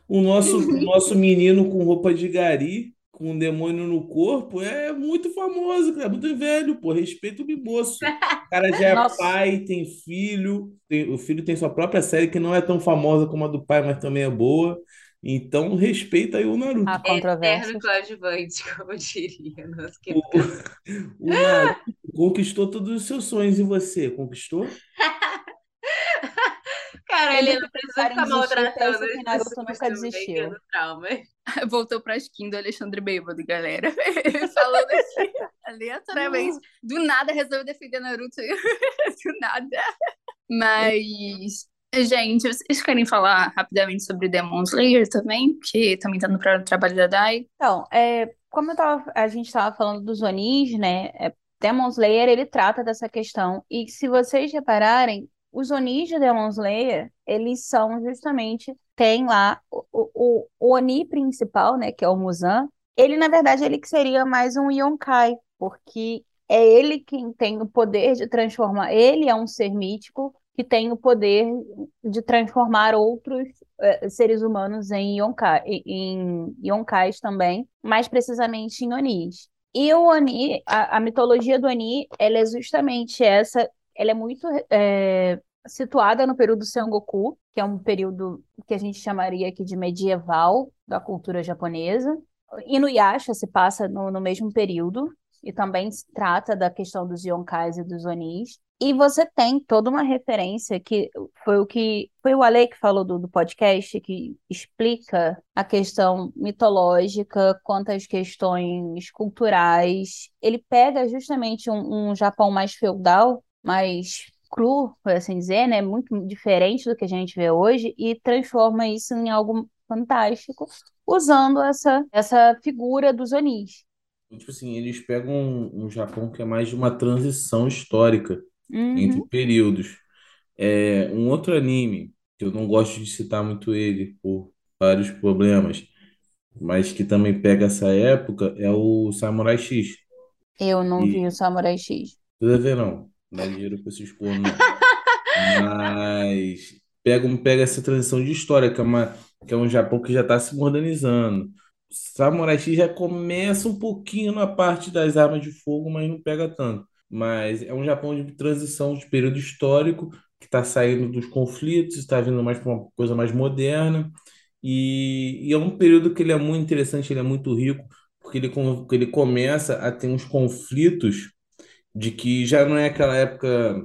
O nosso, o nosso menino com roupa de gari, com um demônio no corpo, é muito famoso, cara. Muito velho, pô. Respeita o mimoço. O cara já é [LAUGHS] Nossa. pai, tem filho. tem- o filho tem sua própria série que não é tão famosa como a do pai, mas também é boa. Então, respeita aí o Naruto. Há controvérsias. Eterno coadjuvante, [LAUGHS] como diria nosso O, o Naruto conquistou todos os seus sonhos. E você, conquistou? [LAUGHS] Cara, ele não precisa ficar maltratando que as Naruto nunca desistiu. trauma. [LAUGHS] Voltou pra skin do Alexandre Bêbado, galera. [LAUGHS] Falando [LAUGHS] aqui aleatoriamente. Do nada resolveu defender Naruto. Do nada. Mas, gente, vocês querem falar rapidamente sobre Demon Slayer também? Que também tá no tra- trabalho da Dai. Então, é, como eu tava, a gente estava falando dos Onis, né? É, Demon Slayer, ele trata dessa questão. E se vocês repararem, os Onis de Demon Slayer, eles são justamente, tem lá o, o, o Oni principal, né? Que é o Muzan. Ele, na verdade, ele que seria mais um Yonkai, porque é ele quem tem o poder de transformar. Ele é um ser mítico que tem o poder de transformar outros eh, seres humanos em yonkai, em yonkais também, mais precisamente em onis. E o oni, a, a mitologia do oni, ela é justamente essa, ela é muito eh, situada no período Sengoku, que é um período que a gente chamaria aqui de medieval da cultura japonesa. Inuyasha se passa no, no mesmo período e também se trata da questão dos yonkais e dos onis. E você tem toda uma referência que foi o que foi o Ale que falou do, do podcast que explica a questão mitológica quanto às questões culturais. Ele pega justamente um, um Japão mais feudal, mais cru, por assim dizer, né? Muito diferente do que a gente vê hoje e transforma isso em algo fantástico usando essa essa figura dos onis. Tipo assim, eles pegam um, um Japão que é mais de uma transição histórica entre Uhum. períodos. É, um outro anime, que eu não gosto de citar muito ele por vários problemas, mas que também pega essa época, é o Samurai X. Eu não E- vi o Samurai X. Precisa ver, não. Dá dinheiro pra se expor, não. Mas pega, pega essa transição de história, que é, uma, que é um Japão que já está se modernizando. Samurai X já começa um pouquinho na parte das armas de fogo, mas não pega tanto. Mas é um Japão de transição de período histórico, que está saindo dos conflitos, está vindo mais para uma coisa mais moderna. E, e é um período que ele é muito interessante, ele é muito rico, porque ele, ele começa a ter uns conflitos de que já não é aquela época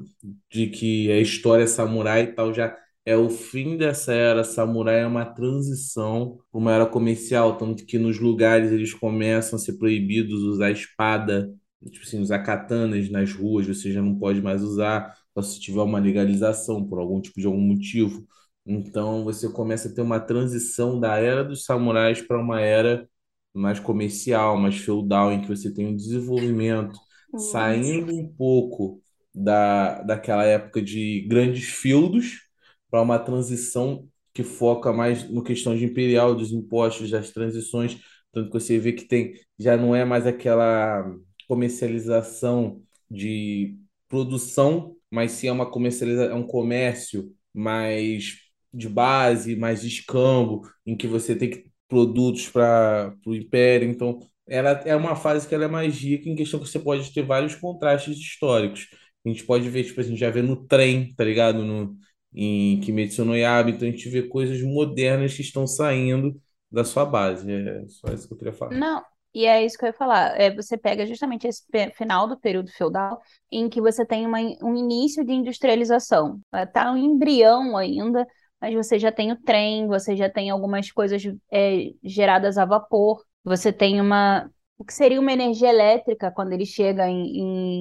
de que a história samurai e tal já é o fim dessa era samurai, é uma transição para uma era comercial, tanto que nos lugares eles começam a ser proibidos usar espada, tipo assim, usar katanas nas ruas, você já não pode mais usar, só se tiver uma legalização por algum tipo de algum motivo. Então você começa a ter uma transição da era dos samurais para uma era mais comercial, mais feudal, em que você tem um desenvolvimento, saindo um pouco da, daquela época de grandes feudos para uma transição que foca mais no questão de imperial, dos impostos, das transições, tanto que você vê que tem já não é mais aquela comercialização de produção, mas sim é uma comercialização, é um comércio mais de base, mais de escambo, em que você tem que produtos para o império. Então, ela é uma fase que ela é mais rica em questão que você pode ter vários contrastes históricos. A gente pode ver, tipo, a gente já vê no trem, tá ligado? No, em Kimetsu no Yaiba, então a gente vê coisas modernas que estão saindo da sua base. É só isso que eu queria falar. Não, e é isso que eu ia falar. É, você pega justamente esse final do período feudal, em que você tem uma, um início de industrialização. Está um embrião ainda, mas você já tem o trem, você já tem algumas coisas é, geradas a vapor, você tem uma. O que seria uma energia elétrica quando ele chega em,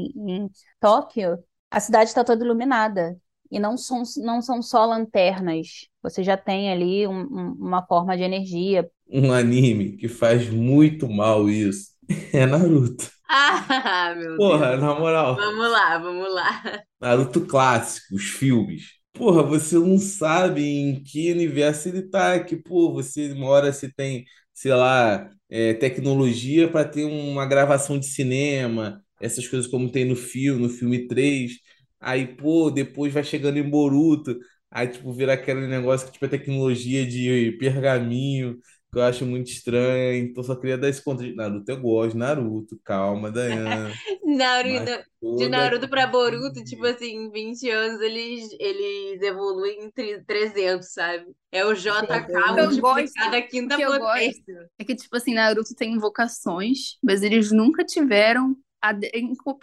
em, em Tóquio? A cidade está toda iluminada. E não são, não são só lanternas. Você já tem ali um- um- uma forma de energia. Um anime que faz muito mal isso [LAUGHS] é Naruto. [LAUGHS] Ah, meu Porra, Deus. na moral, Vamos lá, vamos lá. [LAUGHS] Naruto clássico, os filmes. Porra, você não sabe em que universo ele tá, que, pô, você hora você tem, sei lá, é, tecnologia para ter uma gravação de cinema, essas coisas como tem no filme, no filme 3. Aí, pô, depois vai chegando em Boruto, aí, tipo, vira aquele negócio que, tipo, é tecnologia de pergaminho, que eu acho muito estranho. Então, só queria dar esse contra de Naruto. Eu gosto de Naruto, calma, Dayana. [LAUGHS] Naruto, de Naruto pra Boruto, tipo assim, em 20 anos eles, eles evoluem em tri- 300, sabe? É o JK Eu multiplicado a gosto, quinta o que eu potência. É que, tipo assim, Naruto tem invocações, mas eles nunca tiveram a,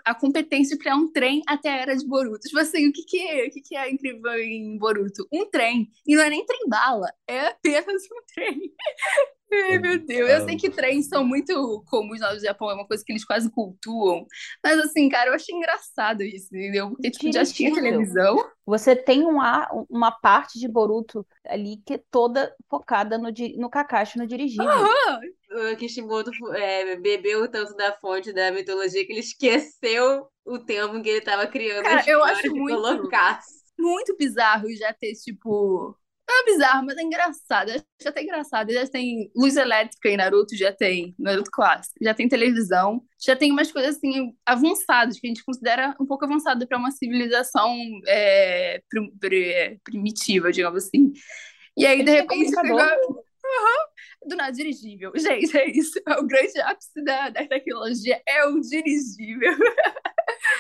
a competência de criar um trem até a era de Boruto. Tipo assim, o que que é, o que que é incrível em Boruto? Um trem. E não é nem trem bala, é apenas um trem. [LAUGHS] Ai, meu Deus. Eu sei que trens são muito comuns lá no Japão, é uma coisa que eles quase cultuam. Mas assim, cara, eu achei engraçado isso, entendeu? Porque, tipo, já tinha televisão. Você tem um ar- uma parte de Boruto ali que é toda focada no, no Kakashi, no dirigível. Aham. O Kishimoto é, bebeu tanto da fonte da mitologia que ele esqueceu o termo que ele tava criando Cara, eu acho muito- muito bizarro já ter, tipo. Não é bizarro, mas é engraçado. Já tá engraçado. Já tem luz elétrica em Naruto, já tem Naruto clássico, já tem televisão, já tem umas coisas assim avançadas que a gente considera um pouco avançado para uma civilização é, prim- pri- primitiva, digamos assim. E aí, de repente, pegou- Aham. Do nada dirigível. Gente, é isso. É o grande ápice da, da tecnologia, é o dirigível.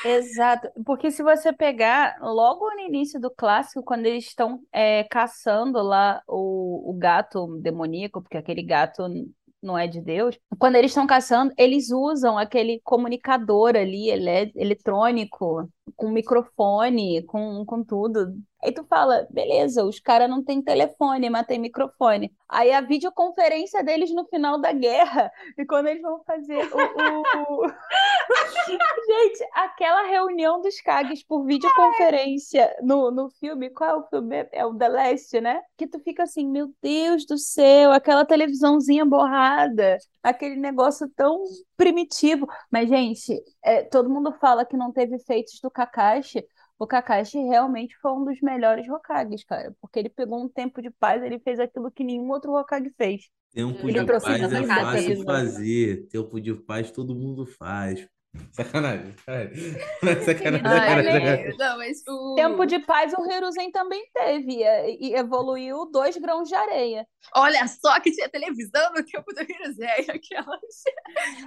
Exato, porque se você pegar logo no início do clássico, quando eles estão é, caçando lá o, o gato demoníaco, porque aquele gato não é de Deus, quando eles estão caçando, eles usam aquele comunicador ali, ele, eletrônico, com microfone, com, com tudo. Aí tu fala, beleza, os caras não têm telefone, mas tem microfone. Aí a videoconferência deles no final da guerra, [LAUGHS] e quando eles vão fazer o- o... [LAUGHS] Gente, aquela reunião dos Kages por videoconferência no, no filme, qual é o filme? É o The Last, né? Que tu fica assim, meu Deus do céu, aquela televisãozinha borrada, aquele negócio tão primitivo. Mas, gente, é, todo mundo fala que não teve efeitos do Kakashi. O Kakashi realmente foi um dos melhores Hokages, cara, porque ele pegou um tempo de paz, ele fez aquilo que nenhum outro Hokage fez. Tempo Ele de trouxe paz é fácil televisão. fazer. Tempo de paz todo mundo faz. [LAUGHS] Sacanagem. Sacanagem, [LAUGHS] sacanagem, Ai, sacanagem. velho. Não, mas o... Tempo de paz o Hiruzen também teve e, e evoluiu dois grãos de areia. Olha só que tinha televisão no tempo do Hiruzen, [LAUGHS] aquelas.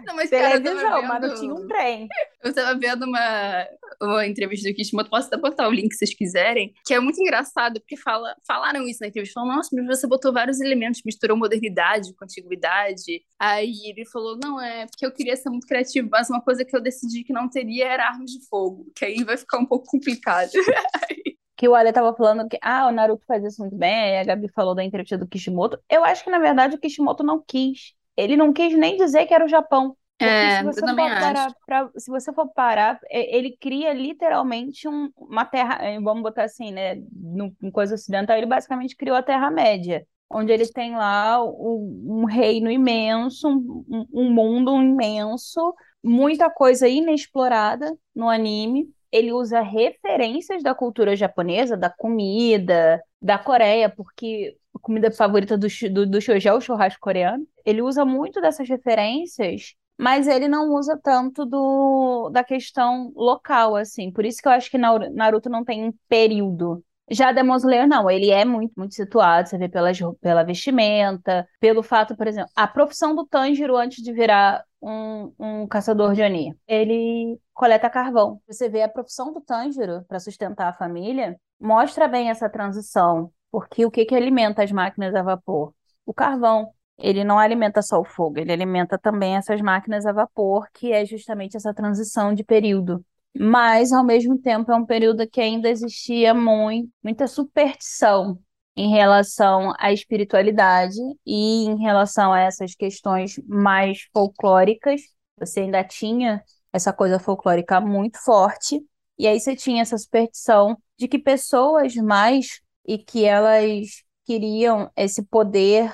Não, mas, cara, Televisão, mas não vendo- tinha um trem. Eu tava vendo uma, uma entrevista do Kishimoto, posso até botar o link se vocês quiserem, que é muito engraçado, porque fala, falaram isso na entrevista, falaram, nossa, mas você botou vários elementos, misturou modernidade com antiguidade. Aí ele falou, não, é porque eu queria ser muito criativo, mas uma coisa que eu decidi que não teria era armas de fogo, que aí vai ficar um pouco complicado. [LAUGHS] que o Ale tava falando que ah, o Naruto faz isso muito bem, aí a Gabi falou da entrevista do Kishimoto. Eu acho que, na verdade, o Kishimoto não quis. Ele não quis nem dizer que era o Japão. Porque É, se eu você também parar acho. pra- se você for parar, é, ele cria literalmente um- uma terra, é, vamos botar assim, né, no, em coisa ocidental, ele basicamente criou a Terra-média, onde ele tem lá o- um reino imenso, um, um- mundo imenso, muita coisa inexplorada no anime. Ele usa referências da cultura japonesa, da comida, da Coreia, porque a comida favorita do, do, do Shoujo é o churrasco coreano. Ele usa muito dessas referências, mas ele não usa tanto do, da questão local, assim. Por isso que eu acho que Naru- Naruto não tem período. Já Demon Slayer, não, ele é muito, muito situado, você vê roup- pela vestimenta, pelo fato, por exemplo, a profissão do Tanjiro antes de virar um, um caçador de Oni. Ele coleta carvão. Você vê a profissão do Tanjiro para sustentar a família, mostra bem essa transição, porque o que que alimenta as máquinas a vapor? O carvão. Ele não alimenta só o fogo, ele alimenta também essas máquinas a vapor, que é justamente essa transição de período. Mas, ao mesmo tempo, é um período que ainda existia muito, muita superstição em relação à espiritualidade e em relação a essas questões mais folclóricas. Você ainda tinha essa coisa folclórica muito forte, e aí você tinha essa superstição de que pessoas mais e que elas queriam esse poder,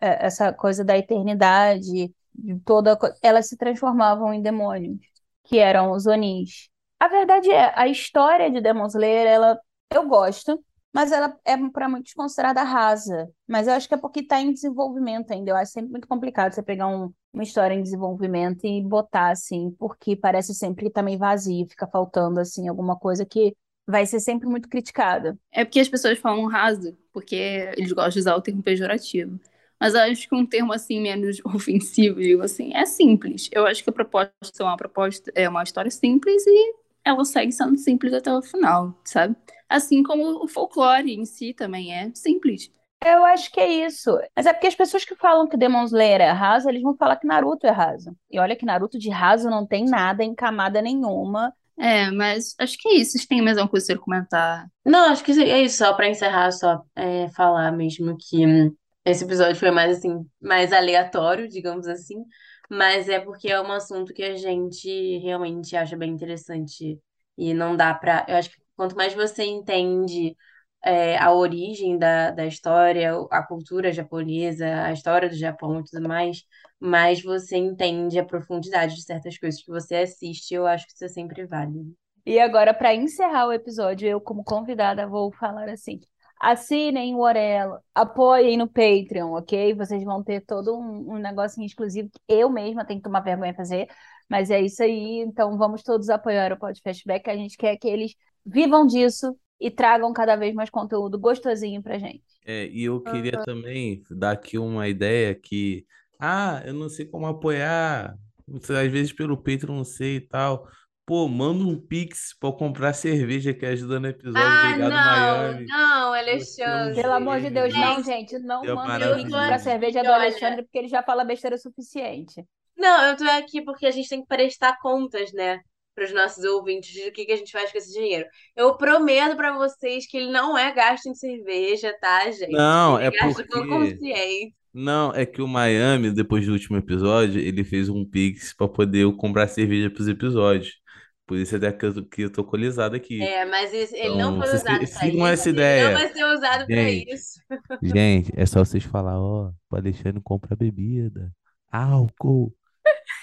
essa coisa da eternidade, de toda, elas se transformavam em demônios, que eram os Onis. A verdade é, a história de Demon Slayer, ela, eu gosto, mas ela é para muitos considerada rasa. Mas eu acho que é porque está em desenvolvimento ainda. Eu acho sempre muito complicado você pegar um- uma história em desenvolvimento e botar assim, porque parece sempre que tá meio vazio, fica faltando assim alguma coisa que vai ser sempre muito criticada. É porque as pessoas falam raso, porque eles gostam de usar o termo pejorativo. Mas eu acho que um termo assim menos [LAUGHS] ofensivo, digo assim, é simples. Eu acho que a proposta é uma proposta, é uma história simples e ela segue sendo simples até o final, sabe? Assim como o folclore em si também é simples. Eu acho que é isso. Mas é porque as pessoas que falam que Demon Slayer é raso, eles vão falar que Naruto é raso. E olha que Naruto de raso não tem nada em camada nenhuma. É, mas acho que é isso. Vocês têm mais alguma coisa a comentar? Não, acho que é isso, só pra encerrar, só é, falar mesmo que hum, esse episódio foi mais assim, mais aleatório, digamos assim, mas é porque é um assunto que a gente realmente acha bem interessante e não dá pra. Eu acho que quanto mais você entende é, a origem da, da história, a cultura japonesa, a história do Japão e tudo mais, mais você entende a profundidade de certas coisas que você assiste. Eu acho que isso é sempre válido. E agora, para encerrar o episódio, eu, como convidada, vou falar assim: assinem o Orelo, apoiem no Patreon, ok? Vocês vão ter todo um, um negocinho exclusivo que eu mesma tenho que tomar vergonha de fazer, mas é isso aí. Então, vamos todos apoiar o que a gente quer que eles vivam disso e tragam cada vez mais conteúdo gostosinho pra gente. É, e eu queria também dar aqui uma ideia que, ah, eu não sei como apoiar, às vezes pelo Patreon não sei e tal. Pô, manda um Pix pra eu comprar cerveja que ajuda no episódio. Ah, Obrigado, não, Miami. não, Alexandre. Pelo amor de Deus, não, Gente, não é mandem o link pra cerveja do Alexandre, porque ele já fala besteira o suficiente. Não, eu tô aqui porque a gente tem que prestar contas, né, para os nossos ouvintes de o que que a gente faz com esse dinheiro. Eu prometo pra vocês que ele não é gasto em cerveja, tá, gente? Não, Ele é gasto porque. com consciência. Não, é que o Miami, depois do último episódio, ele fez um Pix pra poder eu comprar cerveja pros episódios. Por isso até que eu, que eu tô alcoolizado aqui. É, mas ele não Então, foi vocês usado pra sigam isso. essa Ele ideia. não vai ser usado pra Gente. isso. Gente, é só vocês falar, ó, o Alexandre compra bebida, álcool.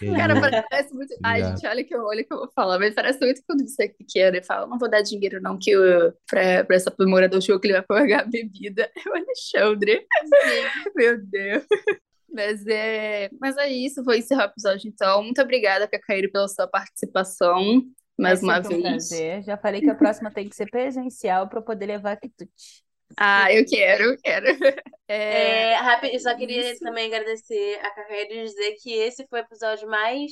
[LAUGHS] Cara, parece muito. Ai, Obrigado. gente, olha que eu, olha que eu vou falar, mas parece muito quando você é pequeno e fala, não vou dar dinheiro, não, que eu, pra, pra essa do show que ele vai pagar a bebida. [LAUGHS] É o Alexandre. Meu Deus. Mas é, mas é isso, vou encerrar o episódio então. Muito obrigada, Cacaíro, pela sua participação mais É uma sempre um vez. prazer. Já falei que a próxima tem que ser presencial para poder levar quitute. Ah, eu quero, eu quero. É, É, rápido, eu só queria isso. também agradecer a Cacaíra e dizer que esse foi o episódio mais.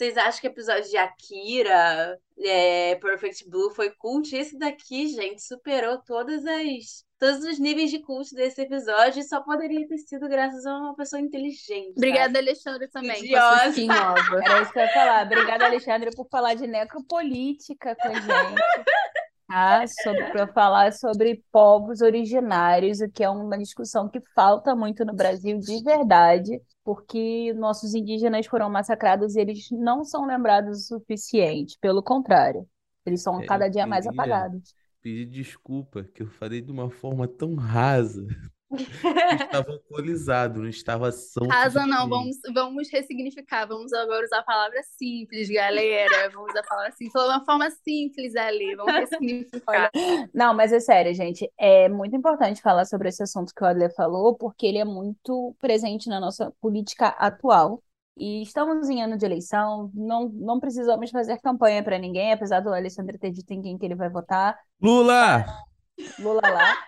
Vocês acham que o episódio de Akira, é, Perfect Blue foi cult? Esse daqui, gente, superou todas as, todos os níveis de cult desse episódio e só poderia ter sido graças a uma pessoa inteligente. Obrigada, Alexandre, também, skin nova. Era isso que eu ia falar. Obrigada, Alexandre, por falar de necropolítica com a gente. [LAUGHS] tá? Sobre para falar sobre povos originários, o que é uma discussão que falta muito no Brasil de verdade, porque nossos indígenas foram massacrados e eles não são lembrados o suficiente, pelo contrário, eles são É, cada dia mais queria apagados. pedir desculpa, que eu falei de uma forma tão rasa. Estava alcoolizado, não estava são Casa não, suficiente. vamos, vamos ressignificar, vamos agora usar a palavra simples, galera. Vamos usar a palavra simples, falar uma forma simples ali, vamos ressignificar. [LAUGHS] Não, mas é sério, gente. É muito importante falar sobre esse assunto que o Adler falou, porque ele é muito presente na nossa política atual. E estamos em ano de eleição, não, não precisamos fazer campanha para ninguém, apesar do Alexandre ter dito em quem que ele vai votar. Lula! Lula lá.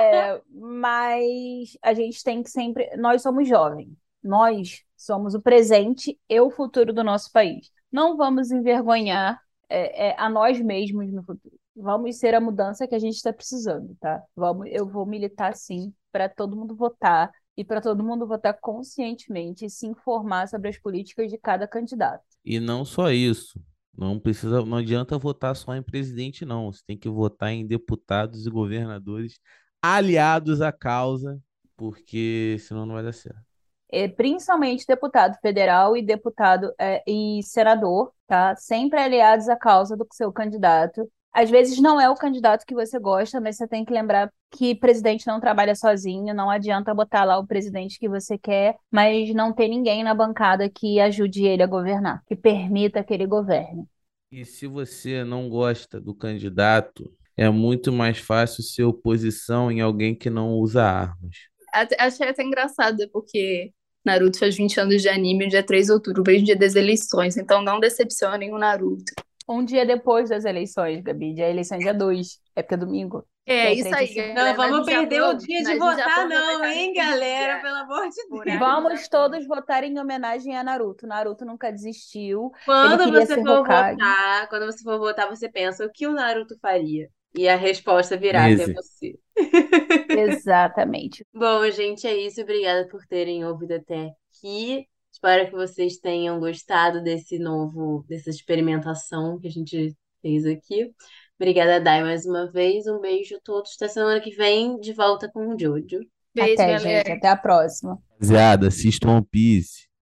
É, mas a gente tem que sempre. Nós somos jovens, nós somos o presente e o futuro do nosso país. Não vamos envergonhar é, é, a nós mesmos no futuro. Vamos ser a mudança que a gente está precisando, tá? Vamos, eu vou militar sim para todo mundo votar e para todo mundo votar conscientemente e se informar sobre as políticas de cada candidato. E não só isso. Não precisa, não adianta votar só em presidente, não. Você tem que votar em deputados e governadores aliados à causa, porque senão não vai dar certo. é, principalmente deputado federal e deputado é, e senador, tá? Sempre aliados à causa do seu candidato. Às vezes não é o candidato que você gosta, mas você tem que lembrar que presidente não trabalha sozinho, não adianta botar lá o presidente que você quer, mas não ter ninguém na bancada que ajude ele a governar, que permita que ele governe. E se você não gosta do candidato, é muito mais fácil ser oposição em alguém que não usa armas. Até- achei até engraçado, porque Naruto faz 20 anos de anime no dia 3 de outubro, bem dia das eleições, então não decepcionem o Naruto. Um dia depois das eleições, Gabi, dia eleição é dia 2, é porque é domingo. É isso 3 aí. Não galera. vamos perder o dia de votar, vamos não, hein, galera? dia. [LAUGHS] Pelo amor de Deus. Vamos todos votar em homenagem a Naruto. Naruto nunca desistiu. Quando você for Hokage. votar, quando você for votar, você pensa o que o Naruto faria? E a resposta virá até você. Exatamente. [LAUGHS] Bom, gente, é isso. Obrigada por terem ouvido até aqui. Espero que vocês tenham gostado desse novo, dessa experimentação que a gente fez aqui. Obrigada, Dai, mais uma vez. Um beijo a todos. Até semana que vem, de volta com o Jojo. Beijo, Até, galera. gente. Até a próxima. Rapaziada, assistam One Piece.